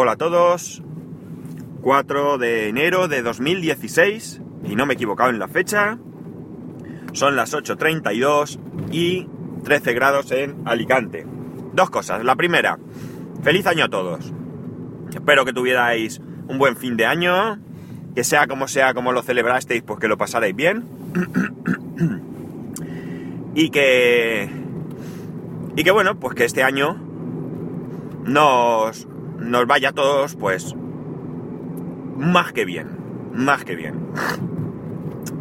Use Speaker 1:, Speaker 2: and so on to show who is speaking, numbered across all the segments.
Speaker 1: Hola a todos. 4 de enero de 2016. Y no me he equivocado en la fecha. Son las 8.32 y 13 grados en Alicante. Dos cosas. La primera, feliz año a todos. Espero que tuvierais un buen fin de año. Que sea como sea, como lo celebrasteis, pues que lo pasarais bien. y que... Y que bueno, pues que este año nos, nos vaya a todos, pues, más que bien, más que bien.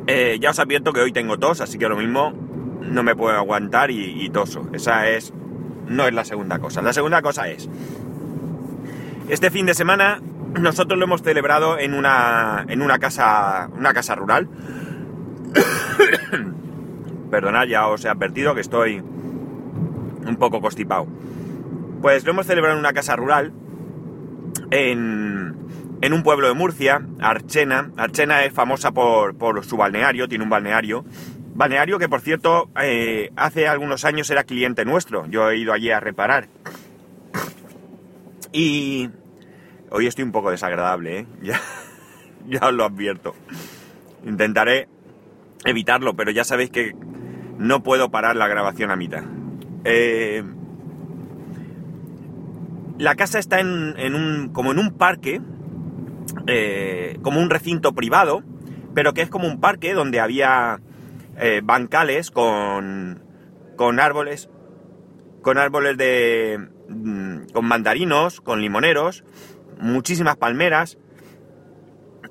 Speaker 1: Eh, ya os advierto que hoy tengo tos, así que lo mismo no me puedo aguantar y, toso. Esa es, no es la segunda cosa. La segunda cosa es, este fin de semana nosotros lo hemos celebrado en una, en una casa, una casa rural. Perdonad, ya os he advertido que estoy un poco constipado. Pues lo hemos celebrado en una casa rural en, en un pueblo de Murcia, Archena. Archena es famosa por, por su balneario, tiene un balneario. Balneario que, por cierto, eh, hace algunos años era cliente nuestro. Yo he ido allí a reparar. Y hoy estoy un poco desagradable, ¿eh? Ya, ya os lo advierto. Intentaré evitarlo, pero ya sabéis que no puedo parar la grabación a mitad. Eh, la casa está en, un, como en un parque, eh, como un recinto privado, pero que es como un parque donde había eh, bancales con, con árboles, con árboles de, mm, con mandarinos, con limoneros, muchísimas palmeras,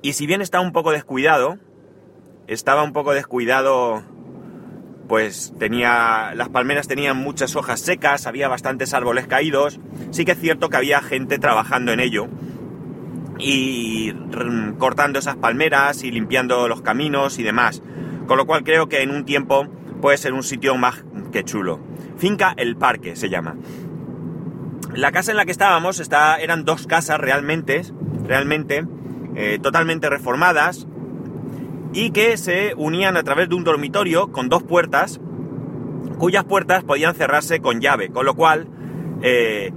Speaker 1: y si bien está un poco descuidado, estaba un poco descuidado pues tenía las palmeras tenían muchas hojas secas, había bastantes árboles caídos. Sí que es cierto que había gente trabajando en ello y cortando esas palmeras y limpiando los caminos y demás. Con lo cual creo que en un tiempo puede ser un sitio más que chulo. Finca El Parque se llama. La casa en la que estábamos está, eran dos casas realmente, realmente eh, totalmente reformadas, y que se unían a través de un dormitorio con dos puertas, cuyas puertas podían cerrarse con llave, con lo cual eh,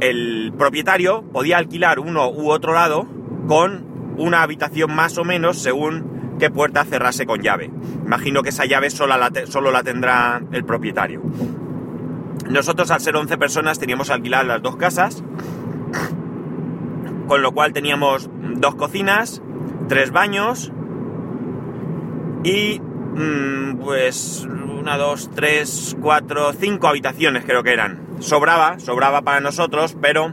Speaker 1: el propietario podía alquilar uno u otro lado con una habitación más o menos según qué puerta cerrase con llave. Imagino que esa llave solo la, solo la tendrá el propietario. Nosotros al ser 11 personas teníamos alquilar las dos casas, con lo cual teníamos dos cocinas, tres baños, y mm, pues una, dos, tres, cuatro, cinco habitaciones creo que eran. Sobraba, sobraba para nosotros, pero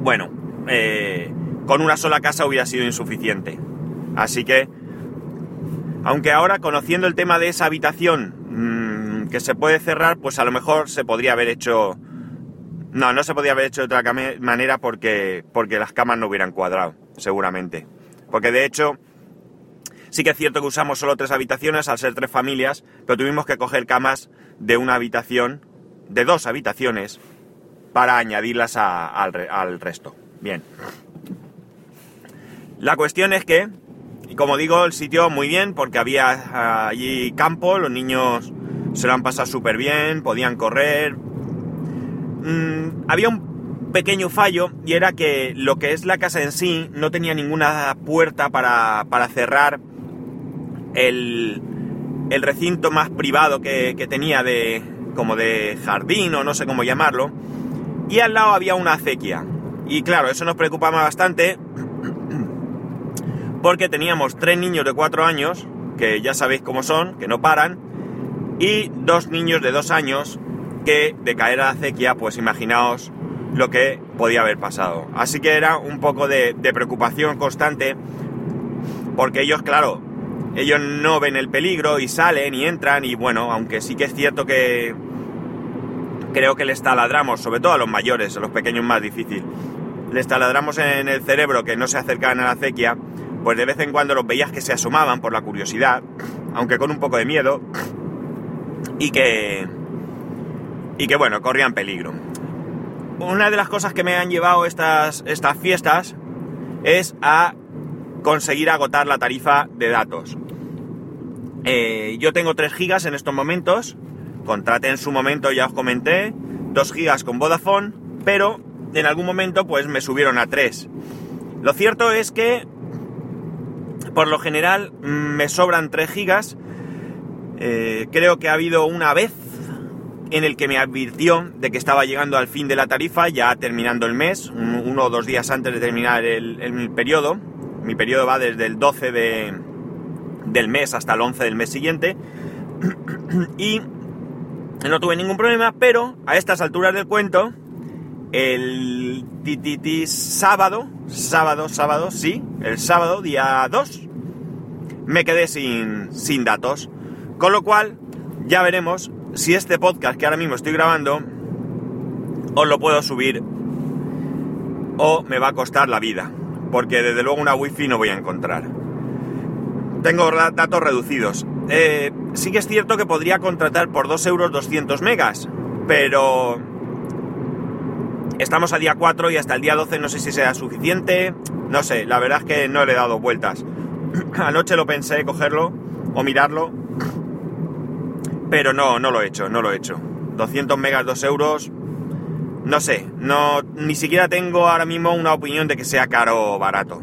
Speaker 1: bueno, eh, con una sola casa hubiera sido insuficiente. Así que, aunque ahora conociendo el tema de esa habitación mm, que se puede cerrar, pues a lo mejor se podría haber hecho... No, no se podría haber hecho de otra manera porque, porque las camas no hubieran cuadrado, seguramente. Porque de hecho, Sí que es cierto que usamos solo tres habitaciones al ser tres familias, pero tuvimos que coger camas de una habitación, de dos habitaciones, para añadirlas al, resto. Bien. La cuestión es que, como digo, el sitio muy bien, porque había ah, allí campo, los niños se lo han pasado súper bien, podían correr. Mm, había un pequeño fallo y era que lo que es la casa en sí no tenía ninguna puerta para, para cerrar el, recinto más privado que, tenía de como de jardín o no sé cómo llamarlo y al lado había una acequia. Y claro eso nos preocupaba bastante porque teníamos tres niños de cuatro años que ya sabéis cómo son que no paran y dos niños de dos años que de caer a la acequia pues imaginaos lo que podía haber pasado. Así que era un poco de, de preocupación constante porque ellos claro ellos no ven el peligro y salen y entran y bueno, aunque sí que es cierto que creo que les taladramos, sobre todo a los mayores, a los pequeños más difícil, les taladramos en el cerebro que no se acercaban a la acequia, pues de vez en cuando los veías que se asomaban por la curiosidad, aunque con un poco de miedo, y que... y que bueno, corrían peligro. Una de las cosas que me han llevado estas, estas fiestas es a conseguir agotar la tarifa de datos. Eh, yo tengo 3 gigas en estos momentos. Contraté en su momento, ya os comenté, 2 gigas con Vodafone, pero en algún momento pues me subieron a 3. Lo cierto es que por lo general me sobran 3 gigas. Eh, creo que ha habido una vez en el que me advirtió de que estaba llegando al fin de la tarifa, ya terminando el mes, uno o dos días antes de terminar el, periodo. Mi periodo va desde el 12 de, del mes hasta el 11 del mes siguiente. y no tuve ningún problema, pero a estas alturas del cuento, el sábado, sábado, sábado, sí, el sábado, día 2, me quedé sin, sin datos. Con lo cual, ya veremos si este podcast que ahora mismo estoy grabando os lo puedo subir o me va a costar la vida. Porque desde luego una wifi no voy a encontrar. Tengo datos reducidos. Eh, sí que es cierto que podría contratar por 2 euros 200 megas, pero estamos a día 4 y hasta el día 12 no sé si sea suficiente. No sé, la verdad es que no le he dado vueltas. Anoche lo pensé cogerlo o mirarlo, pero no, no lo he hecho, no lo he hecho. 200 megas, 2 euros, no sé, no, ni siquiera tengo ahora mismo una opinión de que sea caro o barato.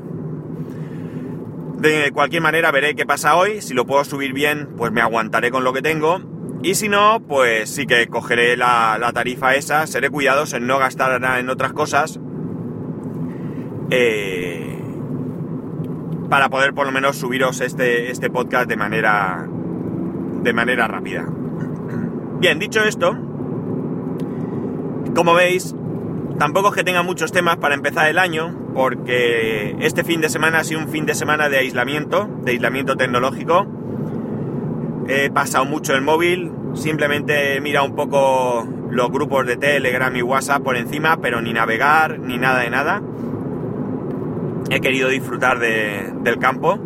Speaker 1: De cualquier manera veré qué pasa hoy, si lo puedo subir bien, pues me aguantaré con lo que tengo. Y si no, pues sí que cogeré la, tarifa esa, seré cuidadoso en no gastar nada en otras cosas. Eh, para poder por lo menos subiros este, este podcast de manera, de manera rápida. Bien, dicho esto, como veis, tampoco es que tenga muchos temas para empezar el año, porque este fin de semana ha sido un fin de semana de aislamiento, de aislamiento tecnológico. He pasado mucho el móvil, simplemente he mirado un poco los grupos de Telegram y WhatsApp por encima, pero ni navegar, ni nada de nada. He querido disfrutar del campo.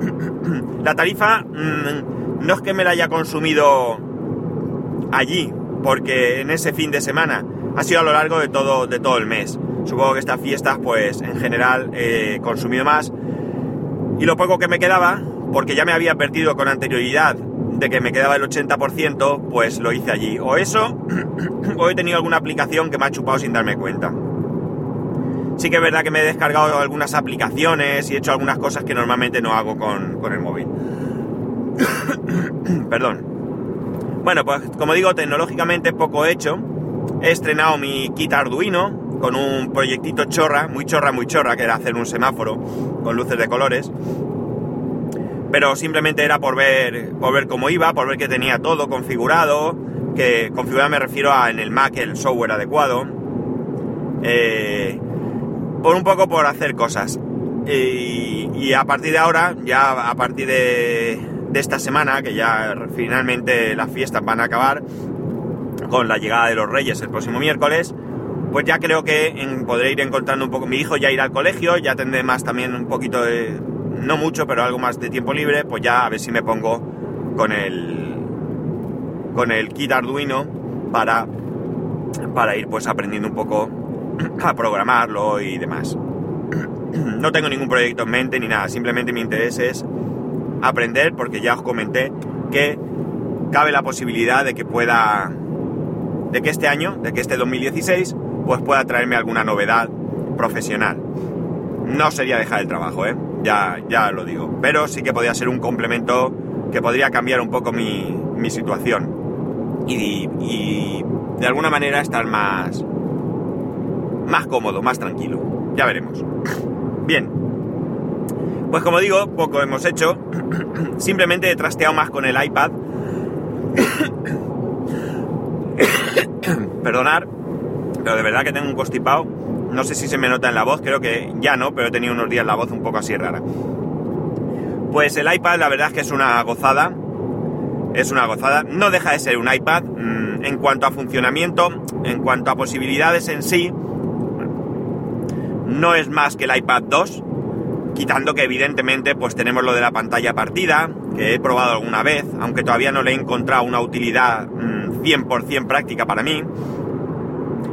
Speaker 1: La tarifa mm, no es que me la haya consumido allí, porque en ese fin de semana ha sido a lo largo de todo, de todo el mes. Supongo que estas fiestas, pues en general he consumido más. Y lo poco que me quedaba, porque ya me había advertido con anterioridad de que me quedaba el 80%, pues lo hice allí. O eso, o he tenido alguna aplicación que me ha chupado sin darme cuenta. Sí que es verdad que me he descargado algunas aplicaciones y he hecho algunas cosas que normalmente no hago con, con el móvil. Perdón. Bueno, pues como digo, tecnológicamente poco he hecho. He estrenado mi kit Arduino, con un proyectito chorra, muy chorra, muy chorra, que era hacer un semáforo con luces de colores. Pero simplemente era por ver, por ver cómo iba, por ver que tenía todo configurado, que configurado me refiero a en el Mac el software adecuado. Eh, por un poco por hacer cosas. Y, a partir de ahora, ya a partir de, de esta semana, que ya finalmente las fiestas van a acabar, con la llegada de los Reyes el próximo miércoles, pues ya creo que podré ir encontrando un poco. Mi hijo ya irá al colegio, ya tendré más también un poquito de. No mucho, pero algo más de tiempo libre, pues ya a ver si me pongo con el. con el kit Arduino para. para ir pues aprendiendo un poco a programarlo y demás. No tengo ningún proyecto en mente ni nada, simplemente mi interés es aprender porque ya os comenté que cabe la posibilidad de que pueda de que este año, de que este 2016 pues pueda traerme alguna novedad profesional. No sería dejar el trabajo, ¿eh? ya, ya lo digo. Pero sí que podría ser un complemento que podría cambiar un poco mi, mi situación. Y, y, de alguna manera estar más, más cómodo, más tranquilo. Ya veremos. Bien. Pues como digo, poco hemos hecho. Simplemente he trasteado más con el iPad. Perdonar pero de verdad que tengo un constipado. No sé si se me nota en la voz, creo que ya no, pero he tenido unos días la voz un poco así rara. Pues el iPad la verdad es que es una gozada. Es una gozada. No deja de ser un iPad. Mm, en cuanto a funcionamiento, en cuanto a posibilidades en sí, no es más que el iPad 2. Quitando que evidentemente pues tenemos lo de la pantalla partida, que he probado alguna vez, aunque todavía no le he encontrado una utilidad 100% mm, práctica para mí.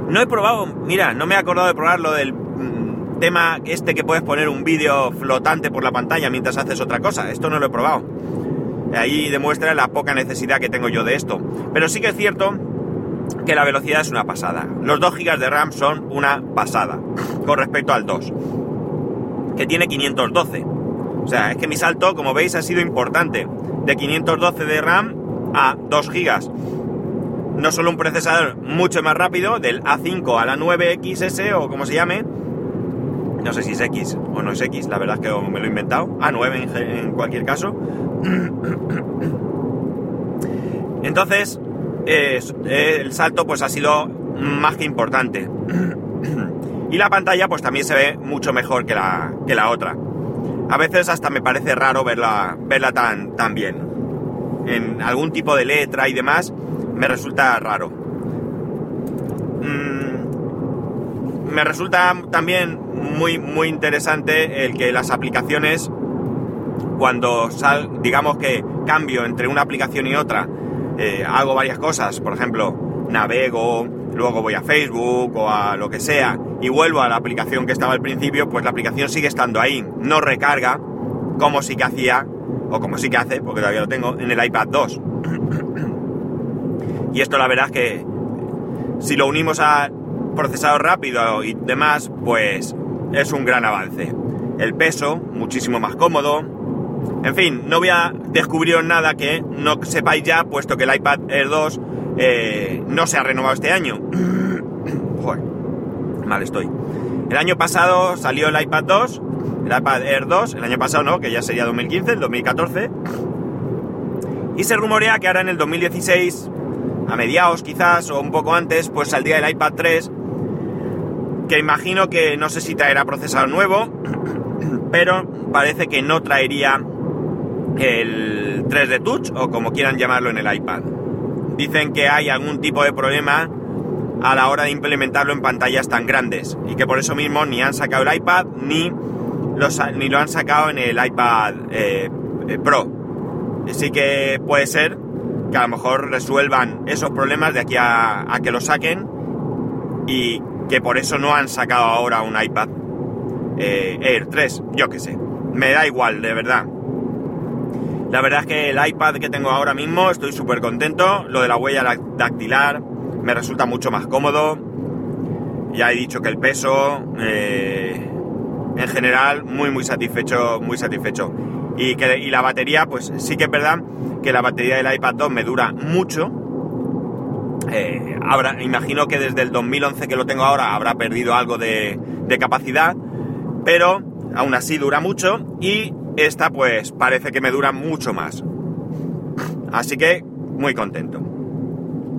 Speaker 1: No he probado, mira, no me he acordado de probar lo del mm, tema este que puedes poner un vídeo flotante por la pantalla mientras haces otra cosa. Esto no lo he probado. Ahí demuestra la poca necesidad que tengo yo de esto. Pero sí que es cierto que la velocidad es una pasada. Los 2 GB de RAM son una pasada con respecto al 2, que tiene 512. O sea, es que mi salto, como veis, ha sido importante. De 512 de RAM a 2 GB. No solo un procesador mucho más rápido, del A5 a la 9XS o como se llame. No sé si es X o no es X, la verdad es que me lo he inventado. A9 en, cualquier caso. Entonces, el salto pues ha sido más que importante. y la pantalla pues también se ve mucho mejor que la, que la otra. A veces hasta me parece raro verla, verla tan, tan bien. En algún tipo de letra y demás me resulta raro. Mm, me resulta también muy, muy interesante el que las aplicaciones, cuando sal, digamos que cambio entre una aplicación y otra, eh, hago varias cosas, por ejemplo, navego, luego voy a Facebook o a lo que sea y vuelvo a la aplicación que estaba al principio, pues la aplicación sigue estando ahí, no recarga como sí que hacía, o como sí que hace, porque todavía lo tengo, en el iPad 2. Y esto la verdad es que si lo unimos a procesador rápido y demás, pues es un gran avance. El peso, muchísimo más cómodo, en fin, no voy a descubrir nada que no sepáis ya, puesto que el iPad Air 2 eh, no se ha renovado este año. Joder, mal estoy. El año pasado salió el iPad 2, el iPad Air 2, el año pasado no, que ya sería 2015, el 2014. Y se rumorea que ahora en el 2016, a mediados quizás, o un poco antes, pues saldría el iPad 3, que imagino que no sé si traerá procesador nuevo, pero parece que no traería el 3D Touch o como quieran llamarlo en el iPad. Dicen que hay algún tipo de problema a la hora de implementarlo en pantallas tan grandes y que por eso mismo ni han sacado el iPad ni, ni lo han sacado en el iPad eh, eh, Pro. Así que puede ser que a lo mejor resuelvan esos problemas de aquí a, que lo saquen y que por eso no han sacado ahora un iPad eh, Air 3, yo que sé. Me da igual, de verdad. La verdad es que el iPad que tengo ahora mismo estoy súper contento. Lo de la huella dactilar me resulta mucho más cómodo. Ya he dicho que el peso, eh, en general, muy muy satisfecho, muy satisfecho. Y, que, la batería, pues sí que es verdad que la batería del iPad 2 me dura mucho. Eh, imagino que desde el 2011 que lo tengo ahora habrá perdido algo de, de capacidad, pero aún así dura mucho y esta pues parece que me dura mucho más. Así que muy contento.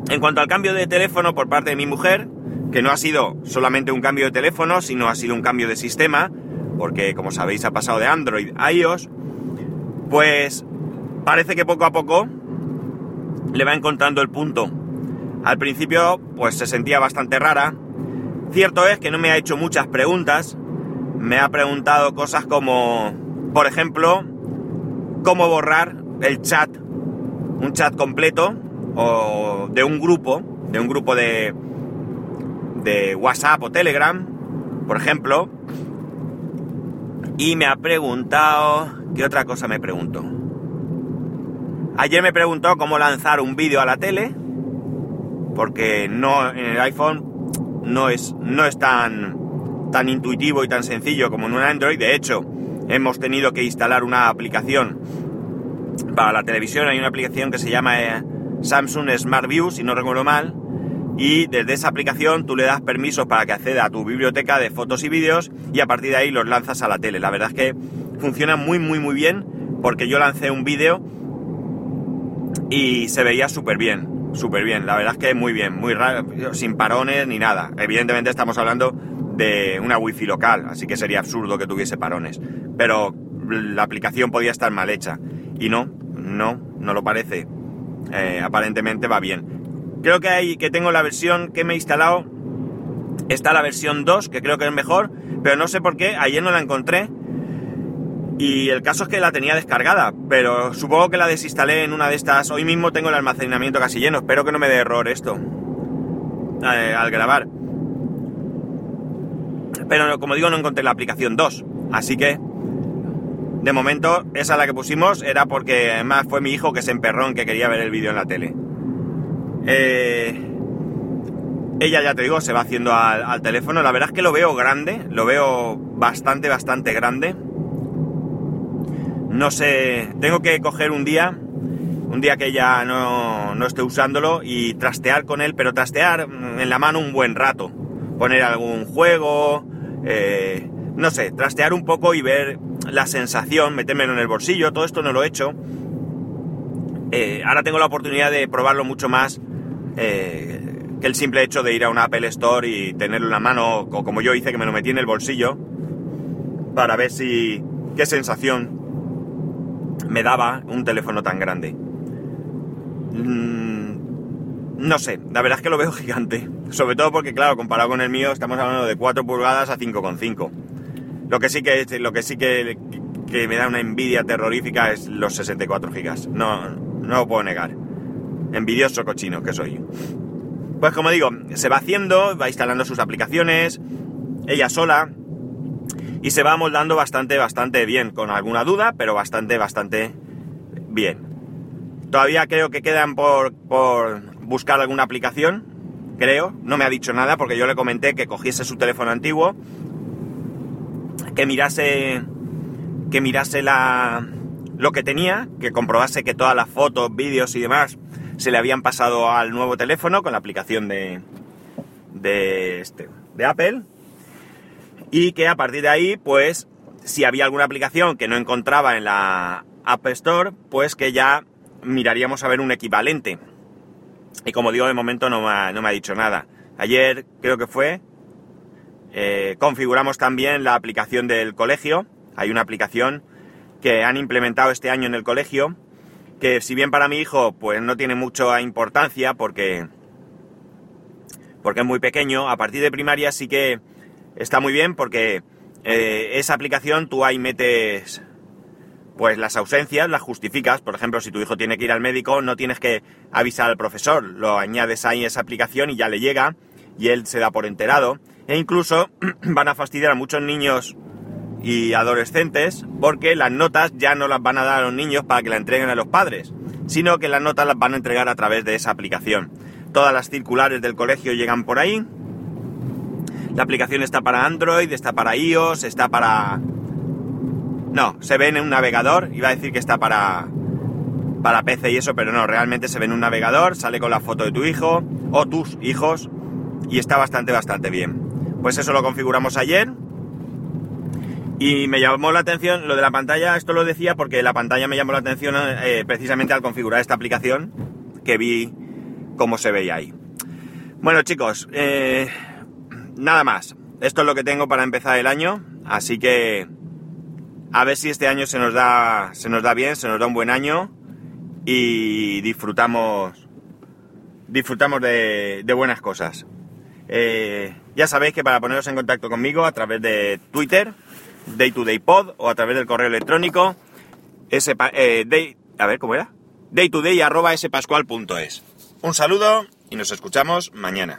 Speaker 1: En cuanto al cambio de teléfono por parte de mi mujer, que no ha sido solamente un cambio de teléfono, sino ha sido un cambio de sistema, porque como sabéis ha pasado de Android a iOS, pues parece que poco a poco le va encontrando el punto. Al principio pues se sentía bastante rara. Cierto es que no me ha hecho muchas preguntas. Me ha preguntado cosas como por ejemplo, cómo borrar el chat, un chat completo o de un grupo, de un grupo de, de WhatsApp o Telegram, por ejemplo. Y me ha preguntado, ¿qué otra cosa me preguntó? Ayer me preguntó cómo lanzar un vídeo a la tele, porque no en el iPhone no es, no es tan, tan intuitivo y tan sencillo como en un Android. De hecho, hemos tenido que instalar una aplicación para la televisión. Hay una aplicación que se llama eh, Samsung Smart View, si no recuerdo mal. Y desde esa aplicación tú le das permisos para que acceda a tu biblioteca de fotos y vídeos y a partir de ahí los lanzas a la tele. La verdad es que funciona muy muy muy bien porque yo lancé un vídeo y se veía súper bien, súper bien. La verdad es que muy bien, muy raro, sin parones ni nada. Evidentemente estamos hablando de una wifi local, así que sería absurdo que tuviese parones. Pero la aplicación podía estar mal hecha. Y no, no, no lo parece. Eh, aparentemente va bien. Creo que, hay, que tengo la versión que me he instalado. Está la versión 2, que creo que es mejor, pero no sé por qué, ayer no la encontré. Y el caso es que la tenía descargada, pero supongo que la desinstalé en una de estas. Hoy mismo tengo el almacenamiento casi lleno, espero que no me dé error esto eh, al grabar. Pero como digo, no encontré la aplicación 2. Así que, de momento, esa la que pusimos era porque además fue mi hijo que se emperró en que quería ver el vídeo en la tele. Eh, ella, ya te digo, se va haciendo al, al teléfono. La verdad es que lo veo grande, lo veo bastante, bastante grande. No sé, tengo que coger un día, un día que ya no, no esté usándolo y trastear con él, pero trastear en la mano un buen rato. Poner algún juego, eh, no sé, trastear un poco y ver la sensación, metérmelo en el bolsillo, todo esto no lo he hecho. Eh, ahora tengo la oportunidad de probarlo mucho más eh, que el simple hecho de ir a una Apple Store y tenerlo en la mano, o como yo hice, que me lo metí en el bolsillo, para ver si qué sensación me daba un teléfono tan grande. Mm, no sé, la verdad es que lo veo gigante. Sobre todo porque, claro, comparado con el mío, estamos hablando de 4 pulgadas a 5,5. Lo que sí que, lo que, sí que, que, me da una envidia terrorífica es los 64 gigas. No, no lo puedo negar. Envidioso cochino que soy. Pues como digo, se va haciendo, va instalando sus aplicaciones, ella sola, y se va moldando bastante, bastante bien, con alguna duda, pero bastante, bastante bien. Todavía creo que quedan por, por buscar alguna aplicación, creo, no me ha dicho nada porque yo le comenté que cogiese su teléfono antiguo, que mirase, que mirase la, lo que tenía, que comprobase que todas las fotos, vídeos y demás se le habían pasado al nuevo teléfono con la aplicación de, de, este, de Apple y que a partir de ahí, pues, si había alguna aplicación que no encontraba en la App Store, pues que ya miraríamos a ver un equivalente. Y como digo, de momento no me ha, no me ha dicho nada. Ayer creo que fue, eh, configuramos también la aplicación del colegio. Hay una aplicación que han implementado este año en el colegio, que si bien para mi hijo pues no tiene mucha importancia porque, porque es muy pequeño, a partir de primaria sí que está muy bien porque eh, esa aplicación tú ahí metes pues las ausencias, las justificas. Por ejemplo, si tu hijo tiene que ir al médico, no tienes que avisar al profesor, lo añades ahí esa aplicación y ya le llega y él se da por enterado. E incluso van a fastidiar a muchos niños y adolescentes porque las notas ya no las van a dar a los niños para que la entreguen a los padres, sino que las notas las van a entregar a través de esa aplicación. Todas las circulares del colegio llegan por ahí la aplicación está para Android, está para iOS, está para... No, se ve en un navegador, iba a decir que está para, para PC y eso, pero no, realmente se ve en un navegador, sale con la foto de tu hijo o tus hijos y está bastante, bastante bien. Pues eso lo configuramos ayer y me llamó la atención, lo de la pantalla, esto lo decía porque la pantalla me llamó la atención eh, precisamente al configurar esta aplicación que vi cómo se veía ahí. Bueno chicos, eh, nada más. Esto es lo que tengo para empezar el año, así que a ver si este año se nos da, se nos da bien, se nos da un buen año y disfrutamos, disfrutamos de, buenas cosas. Eh, ya sabéis que para poneros en contacto conmigo a través de Twitter, Day to Day Pod o a través del correo electrónico, ese, eh, day, a ver cómo era, daytoday arroba spascual.es. Un saludo y nos escuchamos mañana.